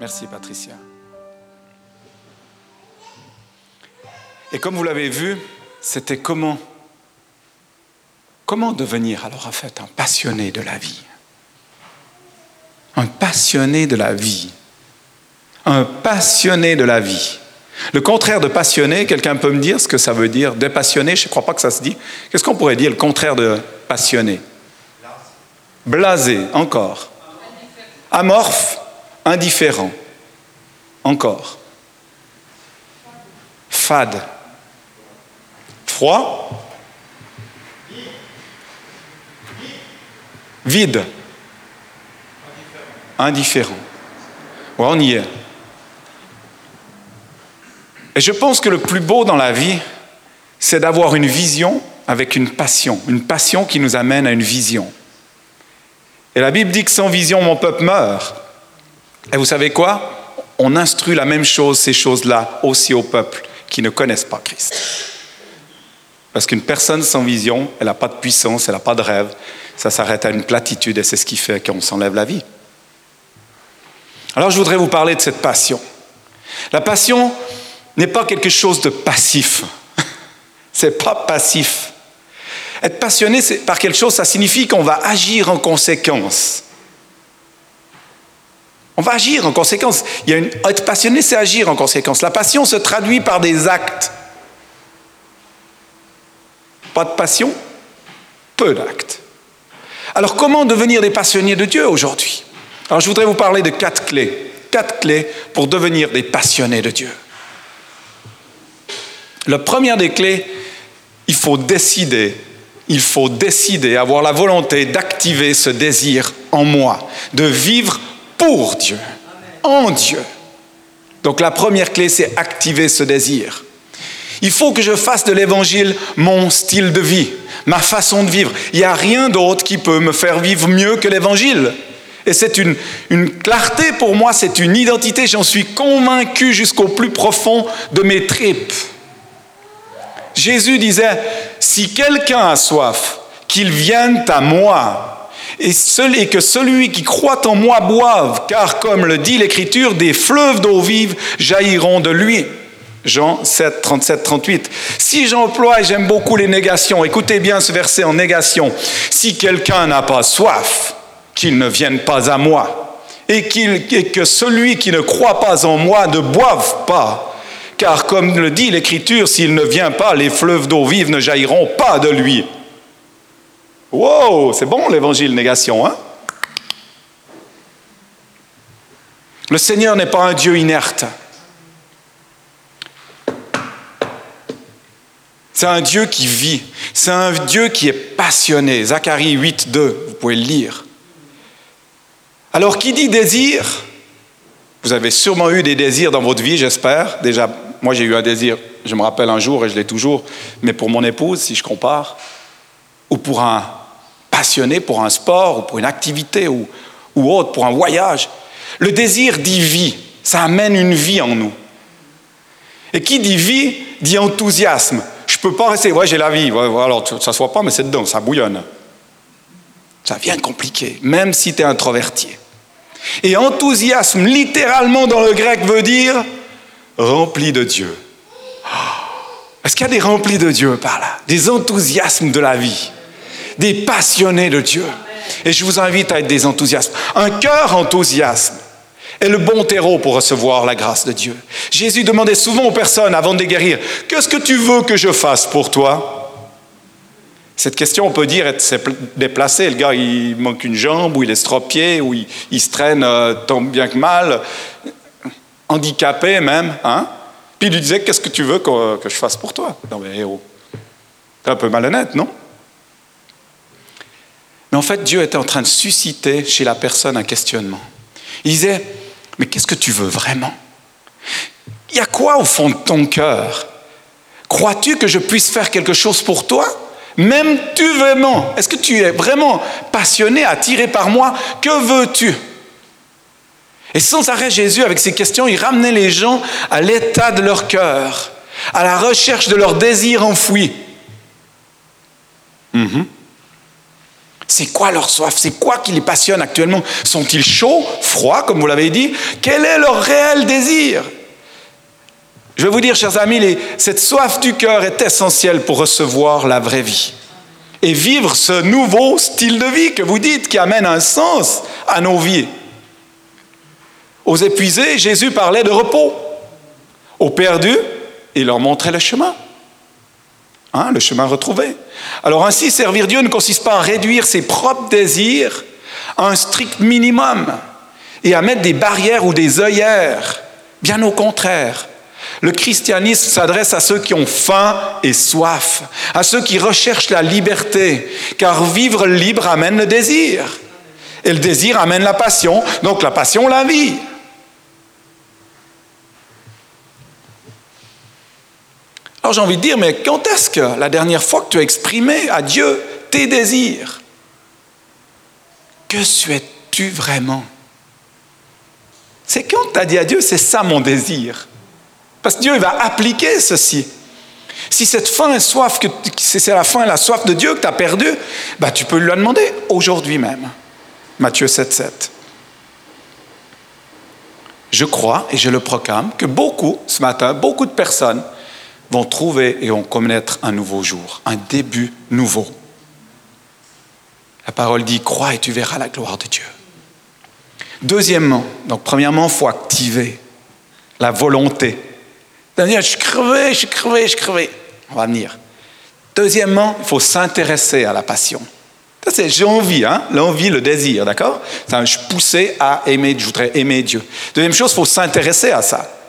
Merci Patricia. Et comme vous l'avez vu, c'était comment Comment devenir alors en fait un passionné de la vie? Un passionné de la vie. Un passionné de la vie. Le contraire de passionné, quelqu'un peut me dire ce que ça veut dire Dépassionné, je ne crois pas que ça se dit. Qu'est-ce qu'on pourrait dire le contraire de passionné? Blasé, encore. Amorphe, indifférent, encore. Fade. Froid. Vide. Indifférent. Ouais, on y est. Et je pense que le plus beau dans la vie, c'est d'avoir une vision avec une passion, une passion qui nous amène à une vision. Et la Bible dit que sans vision, mon peuple meurt. Et vous savez quoi? On instruit la même chose, ces choses-là, aussi au peuple qui ne connaissent pas Christ. Parce qu'une personne sans vision, elle n'a pas de puissance, elle n'a pas de rêve, ça s'arrête à une platitude et c'est ce qui fait qu'on s'enlève la vie. Alors je voudrais vous parler de cette passion. La passion n'est pas quelque chose de passif. c'est pas passif. Être passionné par quelque chose, ça signifie qu'on va agir en conséquence. On va agir en conséquence. Il y a une... Être passionné, c'est agir en conséquence. La passion se traduit par des actes. Pas de passion, peu d'actes. Alors comment devenir des passionnés de Dieu aujourd'hui? Alors je voudrais vous parler de quatre clés. Quatre clés pour devenir des passionnés de Dieu. La première des clés, il faut décider, il faut décider, avoir la volonté d'activer ce désir en moi, de vivre pour Dieu, en Dieu. Donc la première clé, c'est activer ce désir. Il faut que je fasse de l'évangile mon style de vie, ma façon de vivre. Il n'y a rien d'autre qui peut me faire vivre mieux que l'évangile. Et c'est une, une, clarté pour moi, c'est une identité, j'en suis convaincu jusqu'au plus profond de mes tripes. Jésus disait, si quelqu'un a soif, qu'il vienne à moi, et, que celui qui croit en moi boive, car comme le dit l'Écriture, des fleuves d'eau vive jailliront de lui. Jean 7, 37, 38. Si j'emploie, et j'aime beaucoup les négations, écoutez bien ce verset en négation, si quelqu'un n'a pas soif, qu'il ne vienne pas à moi, et, et que celui qui ne croit pas en moi ne boive pas. Car comme le dit l'Écriture, s'il ne vient pas, les fleuves d'eau vive ne jailliront pas de lui. Wow, c'est bon l'évangile négation, hein? Le Seigneur n'est pas un Dieu inerte. C'est un Dieu qui vit. C'est un Dieu qui est passionné. Zacharie 8, 2, vous pouvez le lire. Alors, qui dit désir? Vous avez sûrement eu des désirs dans votre vie, j'espère. Déjà, moi j'ai eu un désir, je me rappelle un jour et je l'ai toujours, mais pour mon épouse, si je compare, ou pour un passionné, pour un sport, ou pour une activité, ou, ou autre, pour un voyage. Le désir dit vie. Ça amène une vie en nous. Et qui dit vie dit enthousiasme. Je ne peux pas rester, ouais, j'ai la vie, ouais, alors ça ne se voit pas, mais c'est dedans, ça bouillonne. Ça vient compliqué, même si tu es introverti. Et enthousiasme, littéralement dans le grec, veut dire rempli de Dieu. Est-ce qu'il y a des remplis de Dieu par là? Des enthousiasmes de la vie, des passionnés de Dieu. Et je vous invite à être des enthousiasmes. Un cœur enthousiasme est le bon terreau pour recevoir la grâce de Dieu. Jésus demandait souvent aux personnes avant de les guérir, qu'est-ce que tu veux que je fasse pour toi? Cette question, on peut dire, être déplacée. Le gars, il manque une jambe, ou il est estropié, ou il, se traîne euh, tant bien que mal, handicapé même. Hein? Puis il lui disait, qu'est-ce que tu veux que, que, je fasse pour toi? Non mais héros, t'es un peu malhonnête, non? Mais en fait, Dieu était en train de susciter chez la personne un questionnement. Il disait, mais qu'est-ce que tu veux vraiment? Il y a quoi au fond de ton cœur? Crois-tu que je puisse faire quelque chose pour toi? M'aimes-tu vraiment Est-ce que tu es vraiment passionné, attiré par moi? Que veux-tu? Et sans arrêt, Jésus, avec ces questions, il ramenait les gens à l'état de leur cœur, à la recherche de leur désir enfoui. Mhm. C'est quoi leur soif? C'est quoi qui les passionne actuellement? Sont-ils chauds, froids, comme vous l'avez dit? Quel est leur réel désir? Je vais vous dire, chers amis, cette soif du cœur est essentielle pour recevoir la vraie vie et vivre ce nouveau style de vie que vous dites qui amène un sens à nos vies. Aux épuisés, Jésus parlait de repos. Aux perdus, il leur montrait le chemin. Hein, le chemin retrouvé. Alors ainsi, servir Dieu ne consiste pas à réduire ses propres désirs à un strict minimum et à mettre des barrières ou des œillères. Bien au contraire. Le christianisme s'adresse à ceux qui ont faim et soif, à ceux qui recherchent la liberté, car vivre libre amène le désir. Et le désir amène la passion, donc la passion, la vie. Alors j'ai envie de dire, mais quand est-ce que la dernière fois que tu as exprimé à Dieu tes désirs Que souhaites-tu vraiment? C'est quand tu as dit à Dieu, c'est ça mon désir. Parce que Dieu il va appliquer ceci. Si cette faim et soif, c'est la faim et la soif de Dieu que tu as perdu, bah, tu peux lui demander aujourd'hui même. Matthieu 7, 7. Je crois et je le proclame que beaucoup, ce matin, beaucoup de personnes vont trouver et vont connaître un nouveau jour, un début nouveau. La parole dit, crois et tu verras la gloire de Dieu. Deuxièmement, donc premièrement, il faut activer la volonté. Daniel, je suis crevé, je suis crevé, je suis crevé. On va venir. Deuxièmement, il faut s'intéresser à la passion. C'est j'ai envie, hein, l'envie, le désir, d'accord? Je suis poussé à aimer, je voudrais aimer Dieu. Deuxième chose, il faut s'intéresser à ça.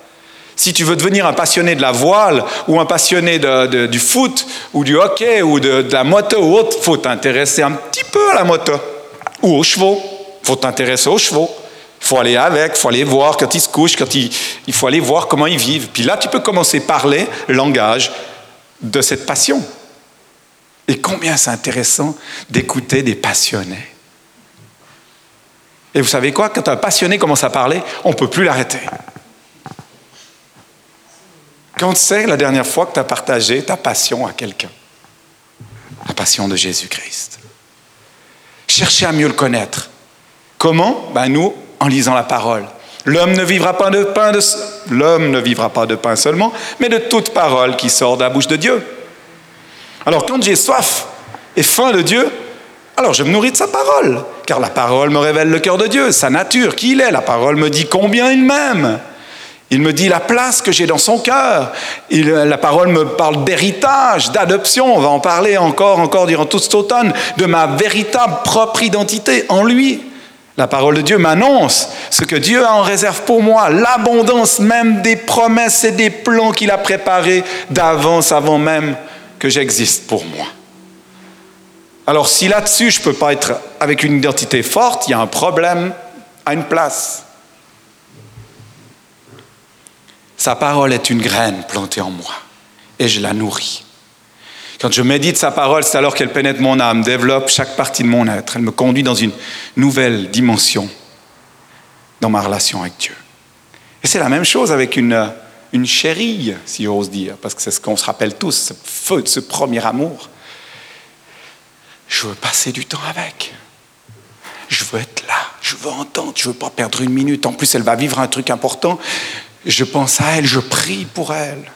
Si tu veux devenir un passionné de la voile ou un passionné du foot ou du hockey ou de, la moto ou autre, faut t'intéresser un petit peu à la moto ou aux chevaux. faut t'intéresser aux chevaux. Faut aller avec, faut aller voir quand ils se couchent, quand il faut aller voir comment ils vivent. Puis là, tu peux commencer à parler le langage de cette passion. Et combien c'est intéressant d'écouter des passionnés. Et vous savez quoi? Quand un passionné commence à parler, on ne peut plus l'arrêter. Quand c'est la dernière fois que tu as partagé ta passion à quelqu'un La passion de Jésus-Christ. Cherchez à mieux le connaître. Comment? Ben Nous, en lisant la parole. L'homme ne vivra pas de pain, de... l'homme ne vivra pas de pain seulement, mais de toute parole qui sort de la bouche de Dieu. Alors quand j'ai soif et faim de Dieu, alors je me nourris de sa parole, car la parole me révèle le cœur de Dieu, sa nature, qui il est. La parole me dit combien il m'aime. Il me dit la place que j'ai dans son cœur. la parole me parle d'héritage, d'adoption. On va en parler encore, encore durant tout cet automne, de ma véritable propre identité en lui. La parole de Dieu m'annonce ce que Dieu a en réserve pour moi, l'abondance même des promesses et des plans qu'il a préparés d'avance avant même que j'existe pour moi. Alors si là-dessus je ne peux pas être avec une identité forte, il y a un problème à une place. Sa parole est une graine plantée en moi et je la nourris. Quand je médite sa parole, c'est alors qu'elle pénètre mon âme, développe chaque partie de mon être. Elle me conduit dans une nouvelle dimension dans ma relation avec Dieu. Et c'est la même chose avec une, une chérie, si j'ose dire, parce que c'est ce qu'on se rappelle tous, ce feu, ce premier amour. Je veux passer du temps avec. Je veux être là, je veux entendre, je veux pas perdre une minute. En plus, elle va vivre un truc important je pense à elle, je prie pour elle.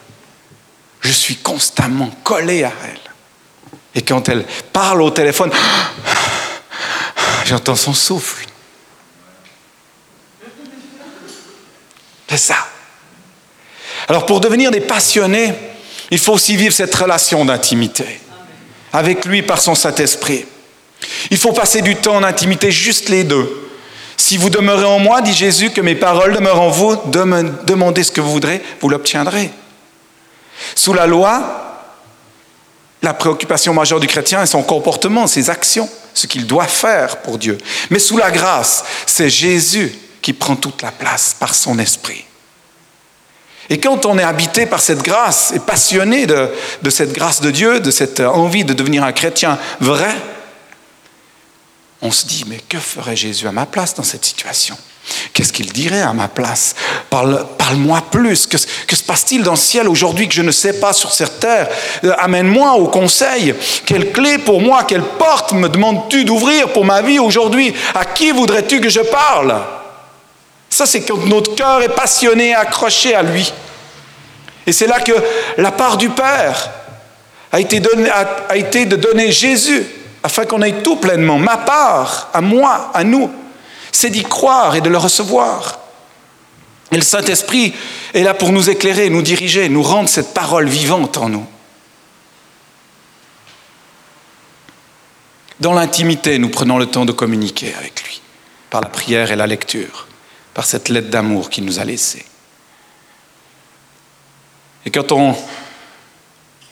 Je suis constamment collé à elle. Et quand elle parle au téléphone, j'entends son souffle. C'est ça. Alors pour devenir des passionnés, il faut aussi vivre cette relation d'intimité avec lui par son Saint-Esprit. Il faut passer du temps en intimité, juste les deux. Si vous demeurez en moi, dit Jésus, que mes paroles demeurent en vous, demandez ce que vous voudrez, vous l'obtiendrez. Sous la loi, la préoccupation majeure du chrétien est son comportement, ses actions, ce qu'il doit faire pour Dieu. Mais sous la grâce, c'est Jésus qui prend toute la place par son esprit. Et quand on est habité par cette grâce et passionné de, de cette grâce de Dieu, de cette envie de devenir un chrétien vrai, on se dit, mais que ferait Jésus à ma place dans cette situation? Qu'est-ce qu'il dirait à ma place? Parle, moi plus. Que, se passe-t-il dans le ciel aujourd'hui que je ne sais pas sur cette terre? Euh, Amène-moi au conseil. Quelle clé pour moi, quelle porte me demandes-tu d'ouvrir pour ma vie aujourd'hui? À qui voudrais-tu que je parle? Ça, c'est quand notre cœur est passionné, accroché à lui. Et c'est là que la part du Père a été de donner Jésus afin qu'on ait tout pleinement. Ma part, à moi, à nous c'est d'y croire et de le recevoir. Et le Saint-Esprit est là pour nous éclairer, nous diriger, nous rendre cette parole vivante en nous. Dans l'intimité, nous prenons le temps de communiquer avec lui, par la prière et la lecture, par cette lettre d'amour qu'il nous a laissée. Et quand on,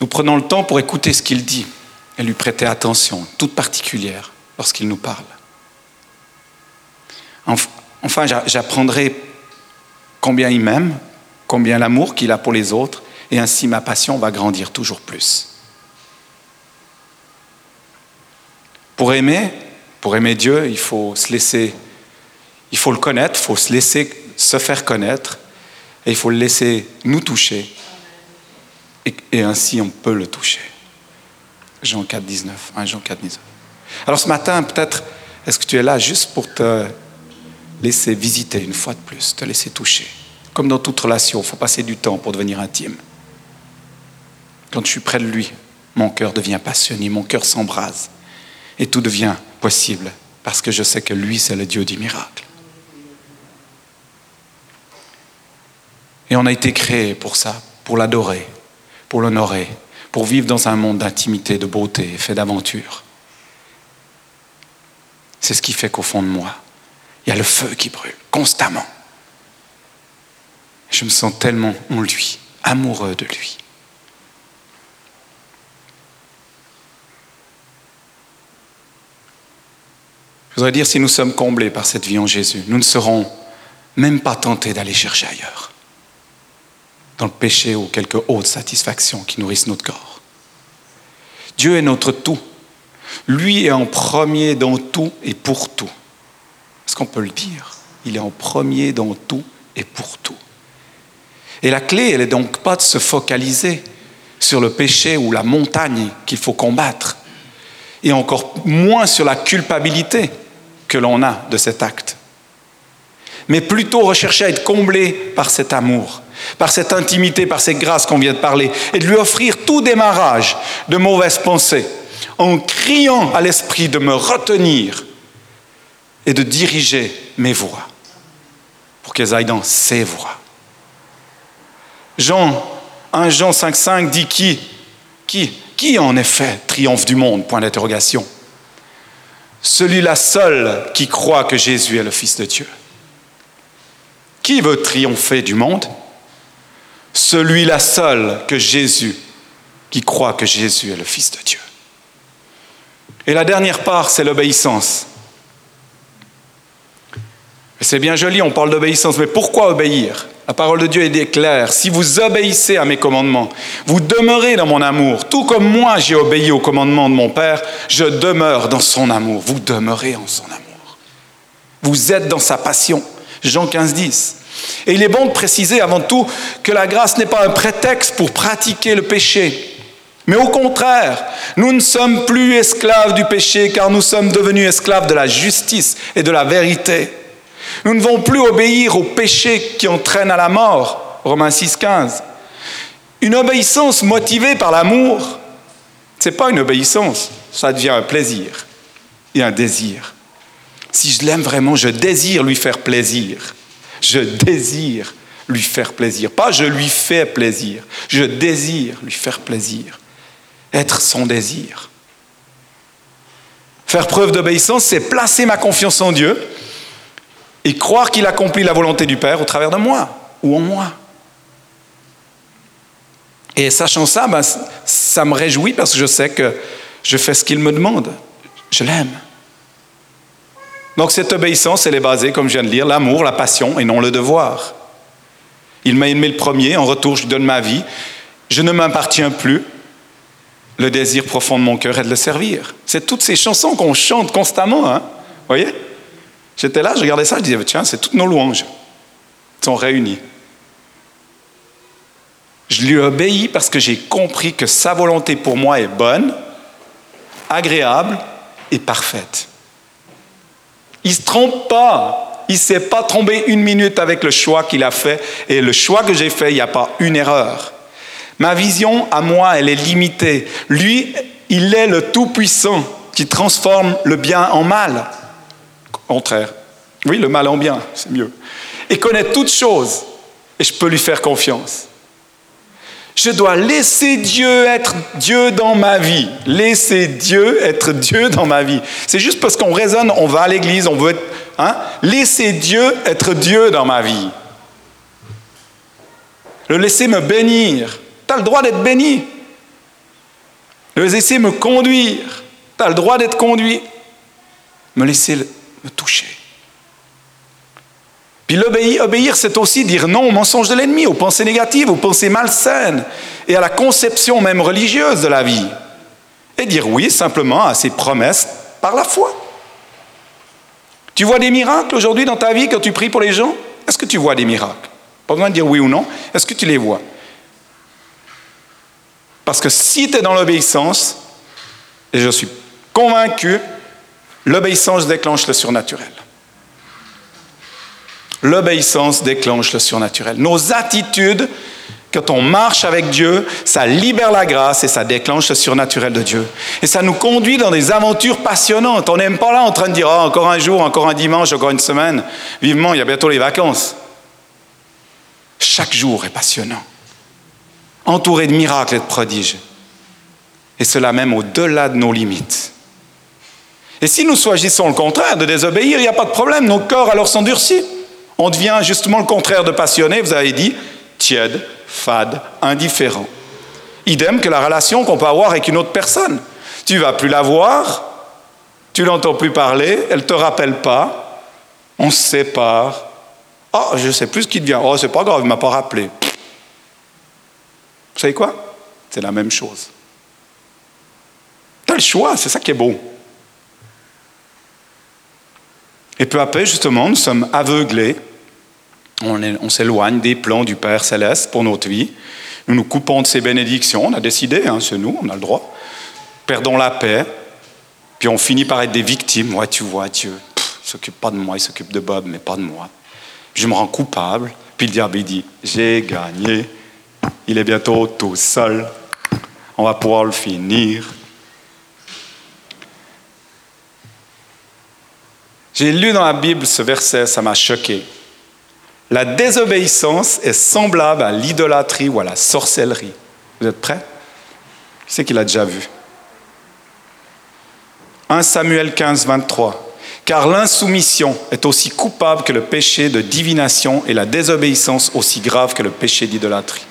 nous prenons le temps pour écouter ce qu'il dit et lui prêter attention, toute particulière, lorsqu'il nous parle, Enfin, j'apprendrai combien il m'aime, combien l'amour qu'il a pour les autres, et ainsi ma passion va grandir toujours plus. Pour aimer, pour aimer Dieu, il faut se laisser, il faut le connaître, il faut se laisser se faire connaître, et il faut le laisser nous toucher, et, et ainsi on peut le toucher. Jean 4, 19, 1 Jean 4, 19. Alors ce matin, peut-être, est-ce que tu es là juste pour te laisser visiter une fois de plus, te laisser toucher? Comme dans toute relation, il faut passer du temps pour devenir intime. Quand je suis près de lui, mon cœur devient passionné, mon cœur s'embrase. Et tout devient possible parce que je sais que lui, c'est le Dieu du miracle. Et on a été créé pour ça, pour l'adorer, pour l'honorer, pour vivre dans un monde d'intimité, de beauté, fait d'aventure. C'est ce qui fait qu'au fond de moi, il y a le feu qui brûle constamment. Je me sens tellement en lui, amoureux de lui. Je voudrais dire, si nous sommes comblés par cette vie en Jésus, nous ne serons même pas tentés d'aller chercher ailleurs, dans le péché ou quelque autre satisfaction qui nourrisse notre corps. Dieu est notre tout. Lui est en premier dans tout et pour tout. Est-ce qu'on peut le dire? Il est en premier dans tout et pour tout. Et la clé, elle n'est donc pas de se focaliser sur le péché ou la montagne qu'il faut combattre, et encore moins sur la culpabilité que l'on a de cet acte, mais plutôt rechercher à être comblé par cet amour, par cette intimité, par cette grâce qu'on vient de parler, et de lui offrir tout démarrage de mauvaises pensées, en criant à l'esprit de me retenir et de diriger mes voix pour qu'elles aillent dans ses voix. Jean, 1 Jean 5,5 dit qui Qui Qui en effet triomphe du monde? Point d'interrogation. Celui-là seul qui croit que Jésus est le Fils de Dieu. Qui veut triompher du monde? Celui-là seul que Jésus, qui croit que Jésus est le Fils de Dieu. Et la dernière part, c'est l'obéissance. C'est bien joli, on parle d'obéissance, mais pourquoi obéir? La parole de Dieu est claire. Si vous obéissez à mes commandements, vous demeurez dans mon amour. Tout comme moi j'ai obéi aux commandements de mon Père, je demeure dans son amour. Vous demeurez en son amour. Vous êtes dans sa passion. Jean 15, 10. Et il est bon de préciser avant tout que la grâce n'est pas un prétexte pour pratiquer le péché. Mais au contraire, nous ne sommes plus esclaves du péché car nous sommes devenus esclaves de la justice et de la vérité. Nous ne devons plus obéir au péché qui entraîne à la mort. Romains 6, 15. Une obéissance motivée par l'amour, ce n'est pas une obéissance, ça devient un plaisir et un désir. Si je l'aime vraiment, je désire lui faire plaisir. Je désire lui faire plaisir. Pas je lui fais plaisir, je désire lui faire plaisir. Être son désir. Faire preuve d'obéissance, c'est placer ma confiance en Dieu et croire qu'il accomplit la volonté du Père au travers de moi ou en moi. Et sachant ça, ben, ça me réjouit parce que je sais que je fais ce qu'il me demande. Je l'aime. Donc cette obéissance, elle est basée, comme je viens de lire, l'amour, la passion et non le devoir. Il m'a aimé le premier, en retour je lui donne ma vie. Je ne m'appartiens plus. Le désir profond de mon cœur est de le servir. C'est toutes ces chansons qu'on chante constamment, hein voyez? J'étais là, je regardais ça, je disais, tiens, c'est toutes nos louanges sont réunies. Je lui obéis parce que j'ai compris que sa volonté pour moi est bonne, agréable et parfaite. Il ne se trompe pas. Il ne s'est pas trompé une minute avec le choix qu'il a fait. Et le choix que j'ai fait, il n'y a pas une erreur. Ma vision à moi, elle est limitée. Lui, il est le Tout-Puissant qui transforme le bien en mal. Contraire. Oui, le mal en bien, c'est mieux. Et connaît toutes choses. Et je peux lui faire confiance. Je dois laisser Dieu être Dieu dans ma vie. Laisser Dieu être Dieu dans ma vie. C'est juste parce qu'on raisonne, on va à l'église, on veut être... Hein? Laisser Dieu être Dieu dans ma vie. Le laisser me bénir. Tu as le droit d'être béni. Le laisser me conduire. Tu as le droit d'être conduit. Me laisser me toucher. Puis l'obéir, obéir, c'est aussi dire non au mensonge de l'ennemi, aux pensées négatives, aux pensées malsaines et à la conception même religieuse de la vie. Et dire oui simplement à ses promesses par la foi. Tu vois des miracles aujourd'hui dans ta vie quand tu pries pour les gens? Est-ce que tu vois des miracles? Pas besoin de dire oui ou non. Est-ce que tu les vois? Parce que si tu es dans l'obéissance, et je suis convaincu, l'obéissance déclenche le surnaturel. L'obéissance déclenche le surnaturel. Nos attitudes, quand on marche avec Dieu, ça libère la grâce et ça déclenche le surnaturel de Dieu. Et ça nous conduit dans des aventures passionnantes. On n'aime pas là en train de dire oh, encore un jour, encore un dimanche, encore une semaine. Vivement, il y a bientôt les vacances. Chaque jour est passionnant. Entouré de miracles et de prodiges. Et cela même au-delà de nos limites. Et si nous choisissons le contraire, de désobéir, il n'y a pas de problème. Nos corps alors s'endurcissent. On devient justement le contraire de passionné, vous avez dit, tiède, fade, indifférent. Idem que la relation qu'on peut avoir avec une autre personne. Tu vas plus la voir, tu l'entends plus parler, elle te rappelle pas, on se sépare. Oh, je sais plus ce qui devient. Oh, c'est pas grave, il m'a pas rappelé. Vous savez quoi? C'est la même chose. Tu as le choix, c'est ça qui est beau. Et peu à peu, justement, nous sommes aveuglés on, s'éloigne des plans du Père céleste pour notre vie. Nous nous coupons de ses bénédictions. On a décidé, hein, c'est nous, on a le droit. Perdons la paix. Puis on finit par être des victimes. Ouais, tu vois, Dieu, il s'occupe pas de moi, il s'occupe de Bob, mais pas de moi. je me rends coupable. Puis le diable, dit J'ai gagné. Il est bientôt tout seul. On va pouvoir le finir. J'ai lu dans la Bible ce verset, ça m'a choqué. La désobéissance est semblable à l'idolâtrie ou à la sorcellerie. Vous êtes prêts? Qui c'est qui l'a déjà vu 1 Samuel 15, 23. Car l'insoumission est aussi coupable que le péché de divination et la désobéissance aussi grave que le péché d'idolâtrie.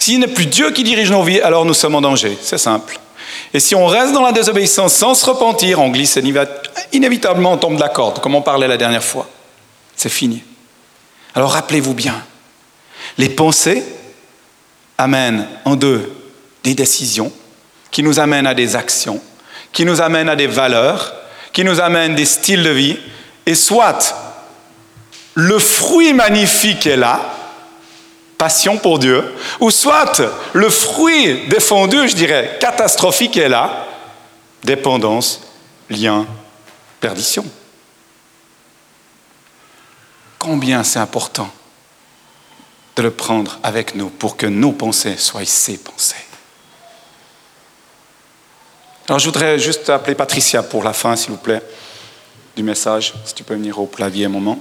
S'il n'est plus Dieu qui dirige nos vies, alors nous sommes en danger. C'est simple. Et si on reste dans la désobéissance sans se repentir, on glisse inévitablement, on tombe de la corde, comme on parlait la dernière fois. C'est fini. Alors rappelez-vous bien, les pensées amènent en deux des décisions qui nous amènent à des actions, qui nous amènent à des valeurs, qui nous amènent des styles de vie, et soit le fruit magnifique est là, passion pour Dieu, ou soit le fruit défendu, je dirais, catastrophique est là, dépendance, lien, perdition. Combien c'est important de le prendre avec nous pour que nos pensées soient ses pensées. Alors je voudrais juste appeler Patricia pour la fin, s'il vous plaît, du message, si tu peux venir au clavier un moment.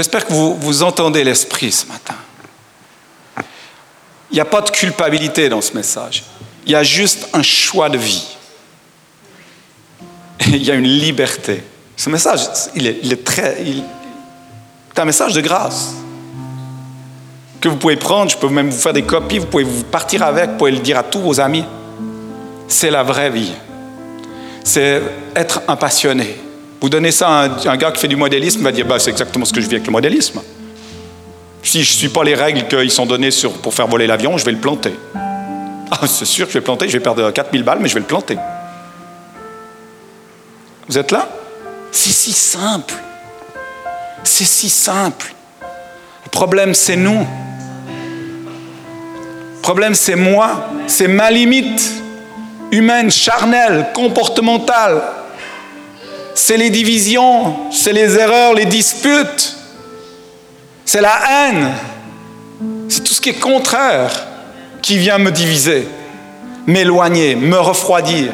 J'espère que vous, vous entendez l'esprit ce matin. Il n'y a pas de culpabilité dans ce message. Il y a juste un choix de vie. il y a une liberté. Ce message, il est, très... c'est un message de grâce que vous pouvez prendre, je peux même vous faire des copies, vous pouvez vous partir avec, vous pouvez le dire à tous vos amis. C'est la vraie vie. C'est être un passionné. Vous donnez ça à un, gars qui fait du modélisme, il va dire bah, c'est exactement ce que je vis avec le modélisme. Si je ne suis pas les règles qui sont données pour faire voler l'avion, je vais le planter. Ah, c'est sûr je vais le planter, je vais perdre 4000 balles, mais je vais le planter. Vous êtes là? C'est si simple. C'est si simple. Le problème, c'est nous. Le problème, c'est moi. C'est ma limite humaine, charnelle, comportementale. C'est les divisions, c'est les erreurs, les disputes. C'est la haine. C'est tout ce qui est contraire qui vient me diviser, m'éloigner, me refroidir,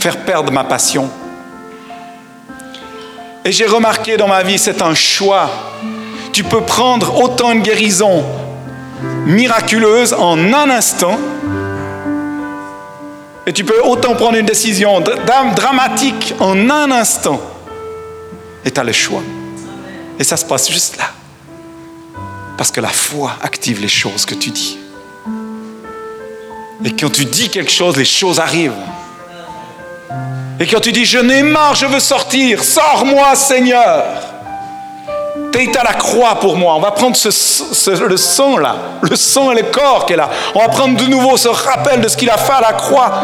faire perdre ma passion. Et j'ai remarqué dans ma vie, c'est un choix. Tu peux prendre autant une guérison miraculeuse en un instant, et tu peux autant prendre une décision dramatique en un instant. Et tu as le choix. Et ça se passe juste là. Parce que la foi active les choses que tu dis. Et quand tu dis quelque chose, les choses arrivent. Et quand tu dis, je n'ai marre, je veux sortir, sors-moi Seigneur. T'es à la croix pour moi. On va prendre le sang là, le sang et le corps est là. On va prendre de nouveau ce rappel de ce qu'il a fait à la croix.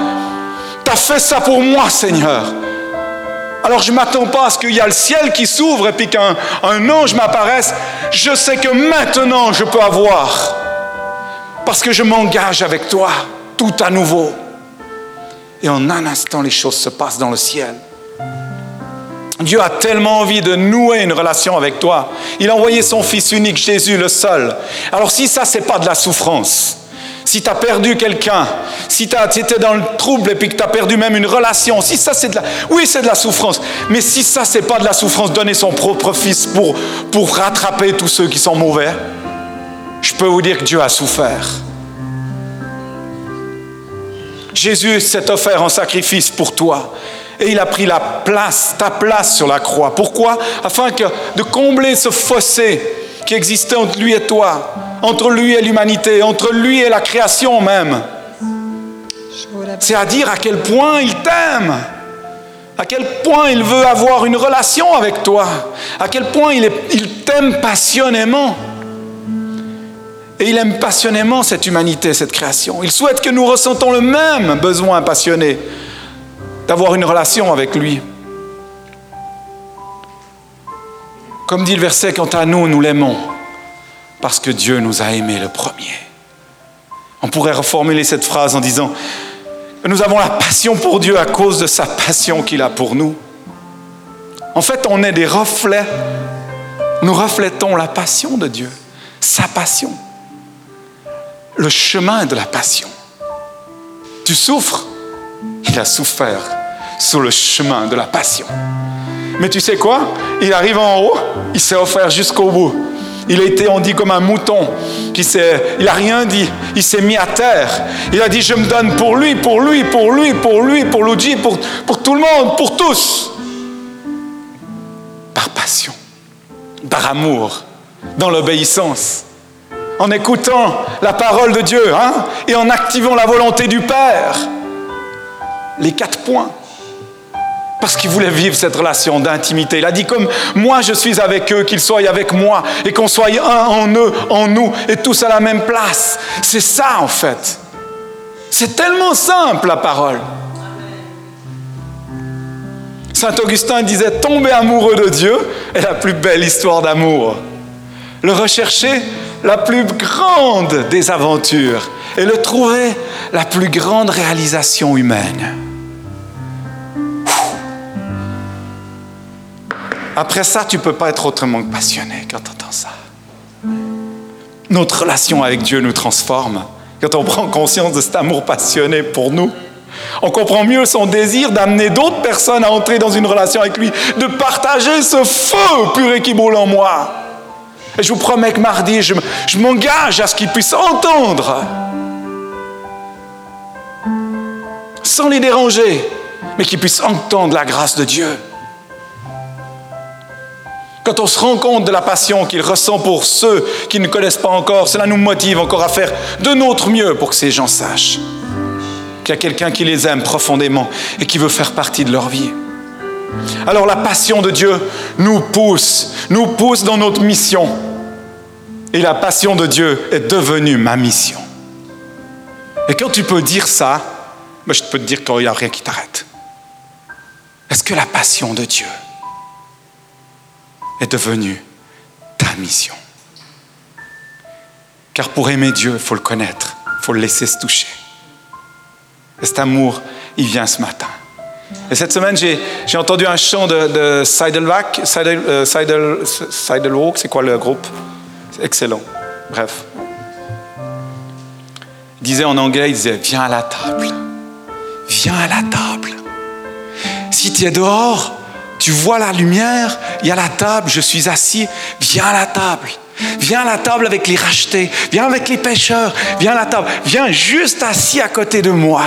Tu as fait ça pour moi, Seigneur. Alors je ne m'attends pas à ce qu'il y a le ciel qui s'ouvre et puis qu'un ange m'apparaisse. Je sais que maintenant je peux avoir. Parce que je m'engage avec toi tout à nouveau. Et en un instant, les choses se passent dans le ciel. Dieu a tellement envie de nouer une relation avec toi. Il a envoyé son Fils unique, Jésus, le seul. Alors si ça, c'est pas de la souffrance, si tu as perdu quelqu'un, si tu étais dans le trouble et puis que tu as perdu même une relation, si ça c'est de la... Oui, c'est de la souffrance. Mais si ça c'est pas de la souffrance, donner son propre fils pour, pour rattraper tous ceux qui sont mauvais, je peux vous dire que Dieu a souffert. Jésus s'est offert en sacrifice pour toi. Et il a pris la place, ta place sur la croix. Pourquoi? Afin de combler ce fossé qui existait entre lui et toi, entre lui et l'humanité, entre lui et la création même. C'est à dire à quel point il t'aime, à quel point il veut avoir une relation avec toi, à quel point il, il t'aime passionnément. Et il aime passionnément cette humanité, cette création. Il souhaite que nous ressentons le même besoin passionné d'avoir une relation avec lui. Comme dit le verset, quant à nous, nous l'aimons parce que Dieu nous a aimés le premier. On pourrait reformuler cette phrase en disant nous avons la passion pour Dieu à cause de sa passion qu'il a pour nous. En fait, on est des reflets. Nous reflétons la passion de Dieu, sa passion le chemin de la passion. Tu souffres Il a souffert sur le chemin de la passion. Mais tu sais quoi? Il arrive en haut, il s'est offert jusqu'au bout. Il a été, on dit, comme un mouton. Qui il n'a rien dit. Il s'est mis à terre. Il a dit, je me donne pour lui, pour lui, pour lui, pour lui, pour Luigi, pour, pour tout le monde, pour tous. Par passion, par amour, dans l'obéissance en écoutant la parole de Dieu hein, et en activant la volonté du Père. Les quatre points. Parce qu'il voulait vivre cette relation d'intimité. Il a dit comme moi je suis avec eux, qu'ils soient avec moi et qu'on soit un en eux, en nous et tous à la même place. C'est ça en fait. C'est tellement simple la parole. Saint Augustin disait tomber amoureux de Dieu est la plus belle histoire d'amour. Le rechercher, la plus grande des aventures et le trouver la plus grande réalisation humaine. Après ça, tu ne peux pas être autrement que passionné quand tu entends ça. Notre relation avec Dieu nous transforme quand on prend conscience de cet amour passionné pour nous. On comprend mieux son désir d'amener d'autres personnes à entrer dans une relation avec lui, de partager ce feu pur qui brûle en moi. Et je vous promets que mardi, je, m'engage à ce qu'ils puissent entendre, sans les déranger, mais qu'ils puissent entendre la grâce de Dieu. Quand on se rend compte de la passion qu'il ressent pour ceux qui ne connaissent pas encore, cela nous motive encore à faire de notre mieux pour que ces gens sachent qu'il y a quelqu'un qui les aime profondément et qui veut faire partie de leur vie. Alors la passion de Dieu nous pousse, nous pousse dans notre mission. Et la passion de Dieu est devenue ma mission. Et quand tu peux dire ça, moi je peux te dire qu'il n'y a rien qui t'arrête. Est-ce que la passion de Dieu est devenue ta mission Car pour aimer Dieu, il faut le connaître, il faut le laisser se toucher. Et cet amour, il vient ce matin. Et cette semaine, j'ai entendu un chant de, de Seidelwalk. Euh, c'est quoi le groupe? Excellent. Bref. Il disait en anglais, il disait, viens à la table. Viens à la table. Si tu es dehors, tu vois la lumière, il y a la table, je suis assis, viens à la table. Viens à la table avec les rachetés, viens avec les pêcheurs, viens à la table, viens juste assis à côté de moi.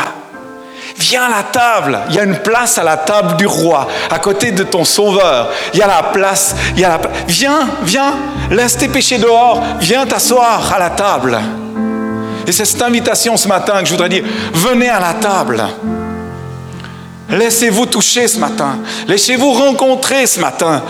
Viens à la table. Il y a une place à la table du roi, à côté de ton sauveur. Il y a la place. Il y a la... Viens, viens, laisse tes péchés dehors. Viens t'asseoir à la table. Et c'est cette invitation ce matin que je voudrais dire. Venez à la table. Laissez-vous toucher ce matin. Laissez-vous rencontrer ce matin.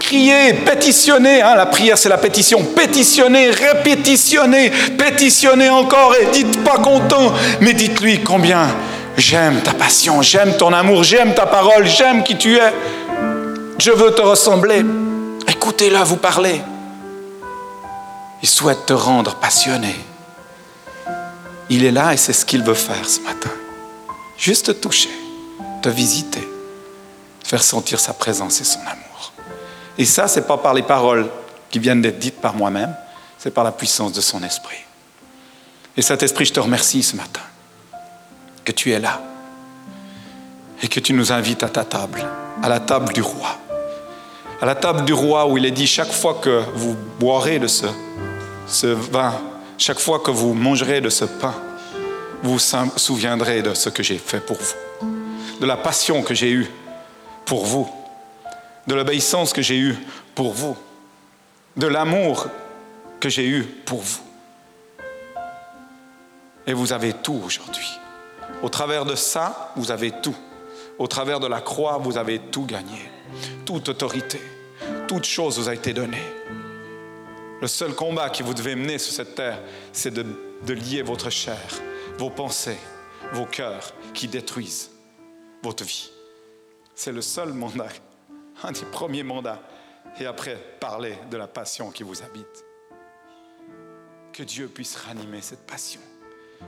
Criez, pétitionnez. Hein, la prière, c'est la pétition. Pétitionnez, répétitionnez, pétitionnez encore et dites pas content, mais dites-lui combien J'aime ta passion, j'aime ton amour, j'aime ta parole, j'aime qui tu es. Je veux te ressembler. Écoutez-le vous parler. Il souhaite te rendre passionné. Il est là et c'est ce qu'il veut faire ce matin. Juste te toucher, te visiter, faire sentir sa présence et son amour. Et ça, ce n'est pas par les paroles qui viennent d'être dites par moi-même, c'est par la puissance de son esprit. Et cet esprit, je te remercie ce matin que tu es là et que tu nous invites à ta table, à la table du roi. À la table du roi où il est dit chaque fois que vous boirez de ce, ce vin, chaque fois que vous mangerez de ce pain, vous vous souviendrez de ce que j'ai fait pour vous, de la passion que j'ai eue pour vous, de l'obéissance que j'ai eue pour vous, de l'amour que j'ai eu pour vous. Et vous avez tout aujourd'hui. Au travers de ça, vous avez tout. Au travers de la croix, vous avez tout gagné. Toute autorité, toute chose vous a été donnée. Le seul combat que vous devez mener sur cette terre, c'est de, de lier votre chair, vos pensées, vos cœurs qui détruisent votre vie. C'est le seul mandat, un des premiers mandats. Et après, parler de la passion qui vous habite. Que Dieu puisse ranimer cette passion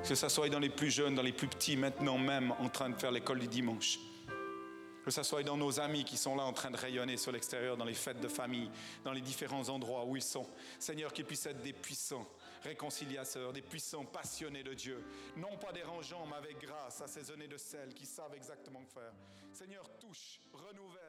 que ce soit dans les plus jeunes, dans les plus petits, maintenant même en train de faire l'école du dimanche. Que ce soit dans nos amis qui sont là en train de rayonner sur l'extérieur, dans les fêtes de famille, dans les différents endroits où ils sont. Seigneur, qu'ils puissent être des puissants réconciliateurs, des puissants passionnés de Dieu. Non pas dérangeants, mais avec grâce, assaisonnés de sel, qui savent exactement faire. Seigneur, touche, renouvelle.